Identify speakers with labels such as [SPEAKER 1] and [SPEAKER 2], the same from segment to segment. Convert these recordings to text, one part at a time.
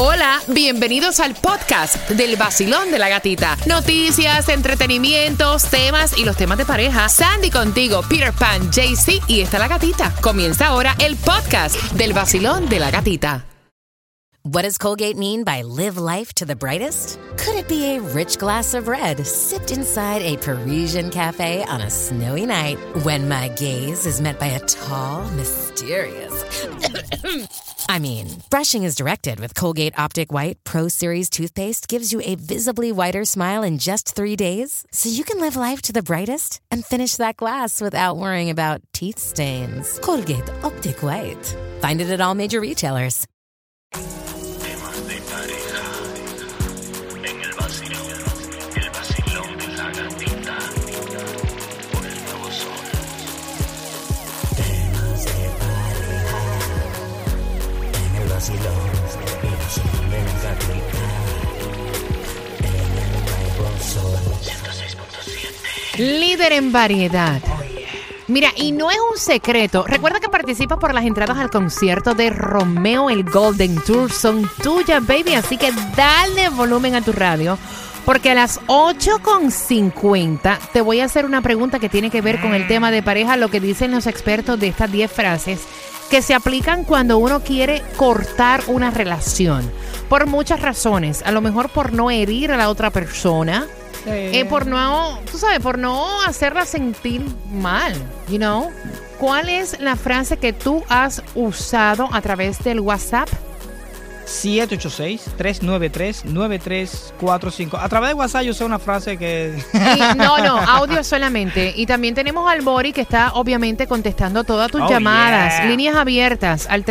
[SPEAKER 1] Hola, bienvenidos al podcast del vacilón de la gatita. Noticias, entretenimientos, temas y los temas de pareja. Sandy contigo, Peter Pan, JC y está la gatita. Comienza ahora el podcast del vacilón de la gatita.
[SPEAKER 2] What does Colgate mean by live life to the brightest? Could it be a rich glass of red sipped inside a Parisian cafe on a snowy night when my gaze is met by a tall, mysterious. I mean, brushing is directed with Colgate Optic White Pro Series toothpaste gives you a visibly whiter smile in just three days, so you can live life to the brightest and finish that glass without worrying about teeth stains. Colgate Optic White. Find it at all major retailers.
[SPEAKER 1] Líder en variedad. Mira, y no es un secreto. Recuerda que participas por las entradas al concierto de Romeo el Golden Tour. Son tuyas, baby. Así que dale volumen a tu radio. Porque a las 8.50 te voy a hacer una pregunta que tiene que ver con el tema de pareja, lo que dicen los expertos de estas 10 frases que se aplican cuando uno quiere cortar una relación. Por muchas razones. A lo mejor por no herir a la otra persona. Eh, por no, tú sabes, por no hacerla sentir mal, you know. ¿Cuál es la frase que tú has usado a través del WhatsApp?
[SPEAKER 3] 786-393-9345. A través de WhatsApp yo sé una frase que...
[SPEAKER 1] Y- no, no, audio solamente. Y también tenemos al Bori que está obviamente contestando todas tus
[SPEAKER 3] Oh,
[SPEAKER 1] llamadas.
[SPEAKER 3] yeah.
[SPEAKER 1] Líneas abiertas al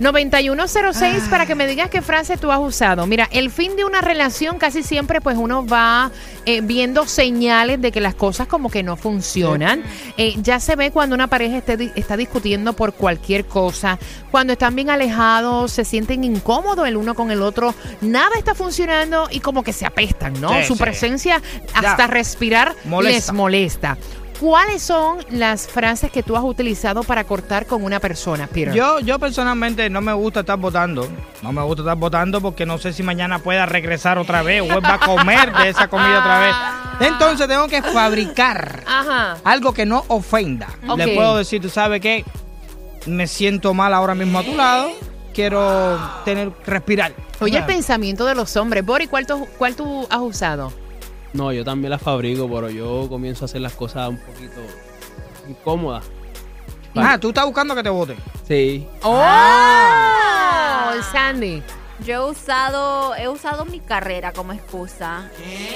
[SPEAKER 1] 305-550-9106 para que me digas qué frase tú has usado. Mira, el fin de una relación casi siempre pues uno va eh, viendo señales de que las cosas como que no funcionan. Eh, ya se ve cuando una pareja esté está discutiendo por cualquier cosa, cuando están bien alejados, se sienten incómodos el uno con el otro, nada está funcionando y como que se apestan, ¿no?
[SPEAKER 3] Sí,
[SPEAKER 1] Su
[SPEAKER 3] sí.
[SPEAKER 1] presencia hasta
[SPEAKER 3] Ya.
[SPEAKER 1] respirar les
[SPEAKER 3] Molesta.
[SPEAKER 1] ¿Cuáles son las frases que tú has utilizado para cortar con una persona, Peter?
[SPEAKER 3] Yo, yo personalmente no me gusta estar votando. No me gusta estar votando porque no sé si mañana pueda regresar otra vez o vuelva a comer de esa comida otra vez. Entonces tengo que fabricar
[SPEAKER 1] Ajá.
[SPEAKER 3] algo que no ofenda. Le puedo decir, tú sabes qué, me siento mal ahora mismo a tu lado. Quiero tener respirar.
[SPEAKER 1] Oye, el pensamiento de los hombres. Bori, ¿cuál tú, cuál tú has usado?
[SPEAKER 4] No, yo también las fabrico, pero yo comienzo a hacer las cosas un poquito incómodas.
[SPEAKER 3] Ah, tú estás buscando que te vote.
[SPEAKER 4] Sí.
[SPEAKER 1] ¡Oh!
[SPEAKER 3] Ah.
[SPEAKER 1] Sandy.
[SPEAKER 5] Yo he usado, he usado mi carrera como excusa.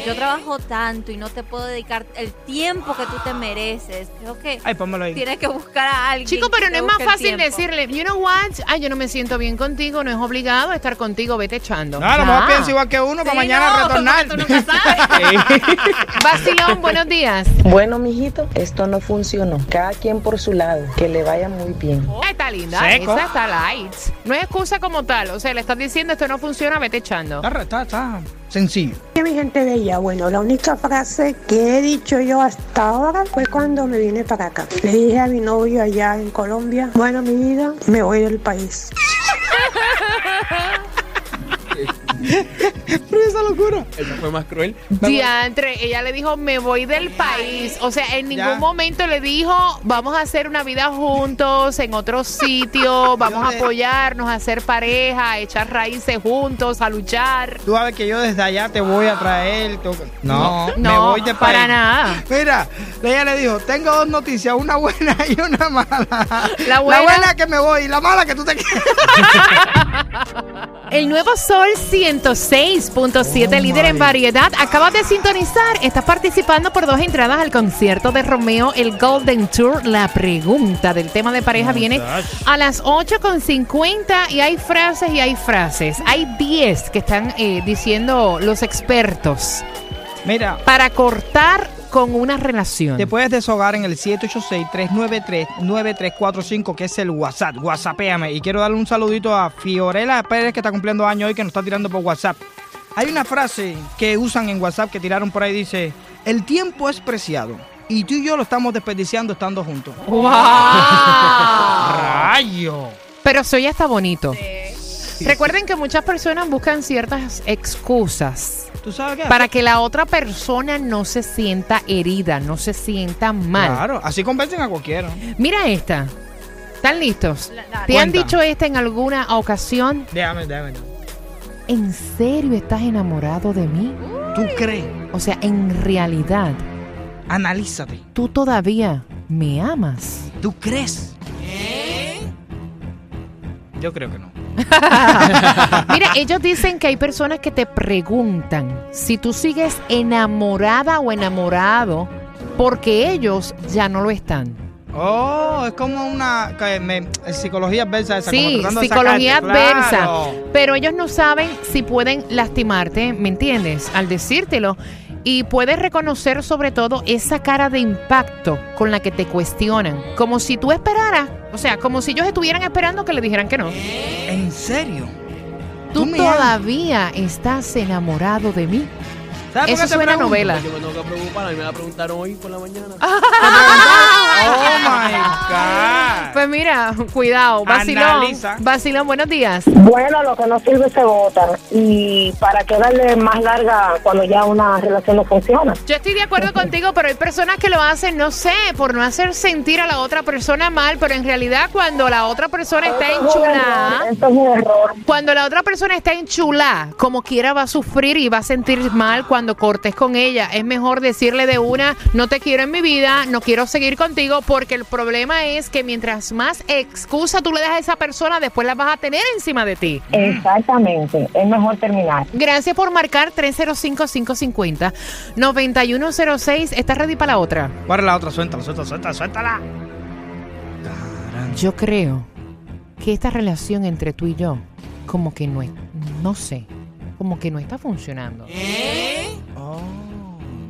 [SPEAKER 5] Yo trabajo tanto y no te puedo dedicar el tiempo que tú te mereces. Creo que
[SPEAKER 3] Ay, ahí.
[SPEAKER 5] tienes que buscar a alguien.
[SPEAKER 1] Chico, pero no es más fácil decirle, you know what? Ay, yo no me siento bien contigo, no es obligado a estar contigo, vete echando.
[SPEAKER 3] No, a lo mejor
[SPEAKER 1] Ya.
[SPEAKER 3] piensa igual que uno para mañana
[SPEAKER 5] no,
[SPEAKER 3] retornar.
[SPEAKER 5] porque tú nunca sabes.
[SPEAKER 1] Vacilón, buenos días.
[SPEAKER 6] Bueno, mijito, esto no funcionó. Cada quien por su lado. Que le vaya muy bien.
[SPEAKER 1] Ah, está linda,
[SPEAKER 3] Seco.
[SPEAKER 1] esa está light. No es excusa como tal, o sea, le estás diciendo esto no funciona, vete echando.
[SPEAKER 3] Está, está, está sencillo.
[SPEAKER 7] Que mi gente bella, bueno, la única frase que he dicho yo hasta ahora fue cuando me vine para acá. Le dije a mi novio allá en Colombia, bueno, mi vida, me voy del país.
[SPEAKER 3] Pero esa locura.
[SPEAKER 4] Esa fue más cruel.
[SPEAKER 1] Diantre, ella le dijo, me voy del país. O sea, en ningún
[SPEAKER 3] Ya.
[SPEAKER 1] momento le dijo, vamos a hacer una vida juntos, en otro sitio, vamos a apoyarnos, a hacer pareja, a echar raíces juntos, a luchar.
[SPEAKER 3] Tú sabes que yo desde allá te voy a traer. tú- No, me
[SPEAKER 1] No,
[SPEAKER 3] voy de
[SPEAKER 1] para
[SPEAKER 3] país.
[SPEAKER 1] nada.
[SPEAKER 3] Mira, ella le dijo, tengo dos noticias, una buena y una mala.
[SPEAKER 1] La buena-
[SPEAKER 3] es que me voy y la mala que tú te quedas.
[SPEAKER 1] El nuevo Sol 106.7,
[SPEAKER 3] Oh,
[SPEAKER 1] líder en variedad. Acabas de sintonizar. Estás participando por dos entradas al concierto de Romeo, el Golden Tour. La pregunta del tema de pareja viene a las 8.50 y hay frases y hay frases. Hay 10 que están eh, diciendo los expertos
[SPEAKER 3] Mira,
[SPEAKER 1] para cortar con una relación.
[SPEAKER 3] te puedes deshogar en el 786-393-9345, que es el WhatsApp. WhatsAppéame. Y quiero darle un saludito a Fiorella Pérez, que está cumpliendo años hoy, que nos está tirando por WhatsApp. Hay una frase que usan en WhatsApp que tiraron por ahí, dice, el tiempo es preciado. Y tú y yo lo estamos desperdiciando estando juntos.
[SPEAKER 1] ¡Wow!
[SPEAKER 3] ¡Rayo!
[SPEAKER 1] Pero soy está bonito. Recuerden que muchas personas buscan ciertas excusas
[SPEAKER 3] ¿Tú sabes qué?
[SPEAKER 1] para que la otra persona no se sienta herida, no se sienta mal.
[SPEAKER 3] Claro, así convencen a cualquiera.
[SPEAKER 1] Mira esta. ¿Están listos?
[SPEAKER 5] La-.
[SPEAKER 1] ¿Te han dicho esta en alguna ocasión?
[SPEAKER 3] Déjame, déjame.
[SPEAKER 1] ¿En serio estás enamorado de mí?
[SPEAKER 3] ¿Tú crees?
[SPEAKER 1] O sea, en realidad,
[SPEAKER 3] Analízate.
[SPEAKER 1] tú todavía me amas.
[SPEAKER 3] ¿Tú crees? Yo creo que no.
[SPEAKER 1] Mira, ellos dicen que hay personas que te preguntan si tú sigues enamorada o enamorado porque ellos ya no lo están.
[SPEAKER 3] Oh, es como una que me- psicología adversa esa.
[SPEAKER 1] Sí, psicología
[SPEAKER 3] sacarte,
[SPEAKER 1] adversa.
[SPEAKER 3] claro.
[SPEAKER 1] Pero ellos no saben si pueden lastimarte, ¿me entiendes? Al decírtelo. Y puedes reconocer sobre todo esa cara de impacto con la que te cuestionan. Como si tú esperaras, o sea, como si ellos estuvieran esperando que le dijeran que no.
[SPEAKER 3] ¿En serio?
[SPEAKER 1] Tú
[SPEAKER 3] amas.
[SPEAKER 1] todavía estás enamorado de mí.
[SPEAKER 3] ¿Sabes por
[SPEAKER 1] Eso suena
[SPEAKER 3] pregunto?
[SPEAKER 1] novela.
[SPEAKER 4] Yo me tengo que preocupar, a mí me la preguntaron hoy por la mañana.
[SPEAKER 3] Oh my God.
[SPEAKER 1] Pues mira, cuidado, vacilón. Vacilón, buenos días.
[SPEAKER 7] Bueno, lo que no sirve se vota. ¿Y para qué darle más larga cuando ya una relación no funciona?
[SPEAKER 1] Yo estoy de acuerdo contigo, pero hay personas que lo hacen, no sé, por no hacer sentir a la otra persona mal, pero en realidad cuando la otra persona está
[SPEAKER 7] es
[SPEAKER 1] enchulada,
[SPEAKER 7] es un error.
[SPEAKER 1] cuando la otra persona está enchulada, como quiera va a sufrir y va a sentir mal cuando cortes con ella. Es mejor decirle de una, no te quiero en mi vida, no quiero seguir contigo, porque el problema es que mientras más excusa tú le das a esa persona, después la vas a tener encima de ti.
[SPEAKER 7] Exactamente. Es mejor terminar.
[SPEAKER 1] Gracias por marcar 305-550-9106. ¿Estás ready para la otra?
[SPEAKER 3] ¿Cuál es la otra? Suéltala, suéltala, suéltala, suéltala.
[SPEAKER 1] Yo creo que esta relación entre tú y yo, como que no es, no sé, como que no está funcionando.
[SPEAKER 3] Oh,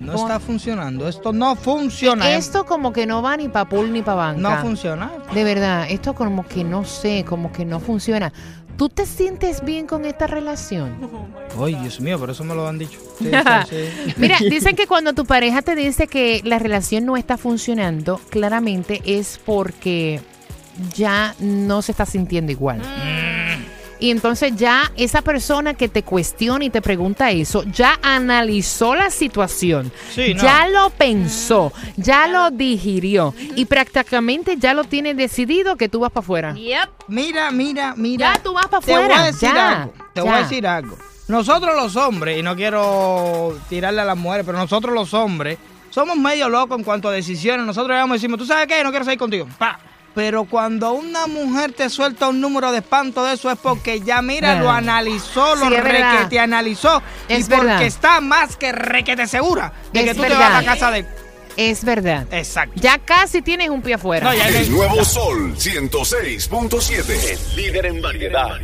[SPEAKER 3] no
[SPEAKER 1] ¿Cómo?
[SPEAKER 3] está funcionando. Esto no funciona.
[SPEAKER 1] Esto como que no va ni para pool ni para banca.
[SPEAKER 3] no funciona.
[SPEAKER 1] De verdad, esto como que no sé, como que no funciona. ¿Tú te sientes bien con esta relación?
[SPEAKER 3] Ay, Dios mío, pero eso me lo han dicho. Sí, sí, sí.
[SPEAKER 1] Mira, dicen que cuando tu pareja te dice que la relación no está funcionando, claramente es porque ya no se está sintiendo igual. Y entonces ya esa persona que te cuestiona y te pregunta eso, ya analizó la situación,
[SPEAKER 3] Sí, no.
[SPEAKER 1] ya lo pensó, ya lo digirió y prácticamente ya lo tiene decidido que tú vas para afuera.
[SPEAKER 5] Yep.
[SPEAKER 3] Mira, mira, mira.
[SPEAKER 1] Ya tú vas pa'
[SPEAKER 3] Te voy
[SPEAKER 1] afuera,
[SPEAKER 3] a decir
[SPEAKER 1] ya,
[SPEAKER 3] algo. Te
[SPEAKER 1] ya.
[SPEAKER 3] voy a decir algo. Nosotros los hombres, y no quiero tirarle a las mujeres, pero nosotros los hombres somos medio locos en cuanto a decisiones. Nosotros llegamos y decimos, ¿tú sabes qué? No quiero salir contigo. Pa. Pero cuando una mujer te suelta un número de espanto de eso es porque ya, mira, lo analizó, lo
[SPEAKER 1] Sí,
[SPEAKER 3] requete analizó.
[SPEAKER 1] Es
[SPEAKER 3] y porque está más que requete segura de
[SPEAKER 1] Es
[SPEAKER 3] que tú te
[SPEAKER 1] verdad.
[SPEAKER 3] vas a la casa de...
[SPEAKER 1] Es verdad.
[SPEAKER 3] Exacto.
[SPEAKER 1] Ya casi tienes un pie afuera.
[SPEAKER 3] No, ya-
[SPEAKER 8] El nuevo Sol 106.7.
[SPEAKER 9] El líder en variedad.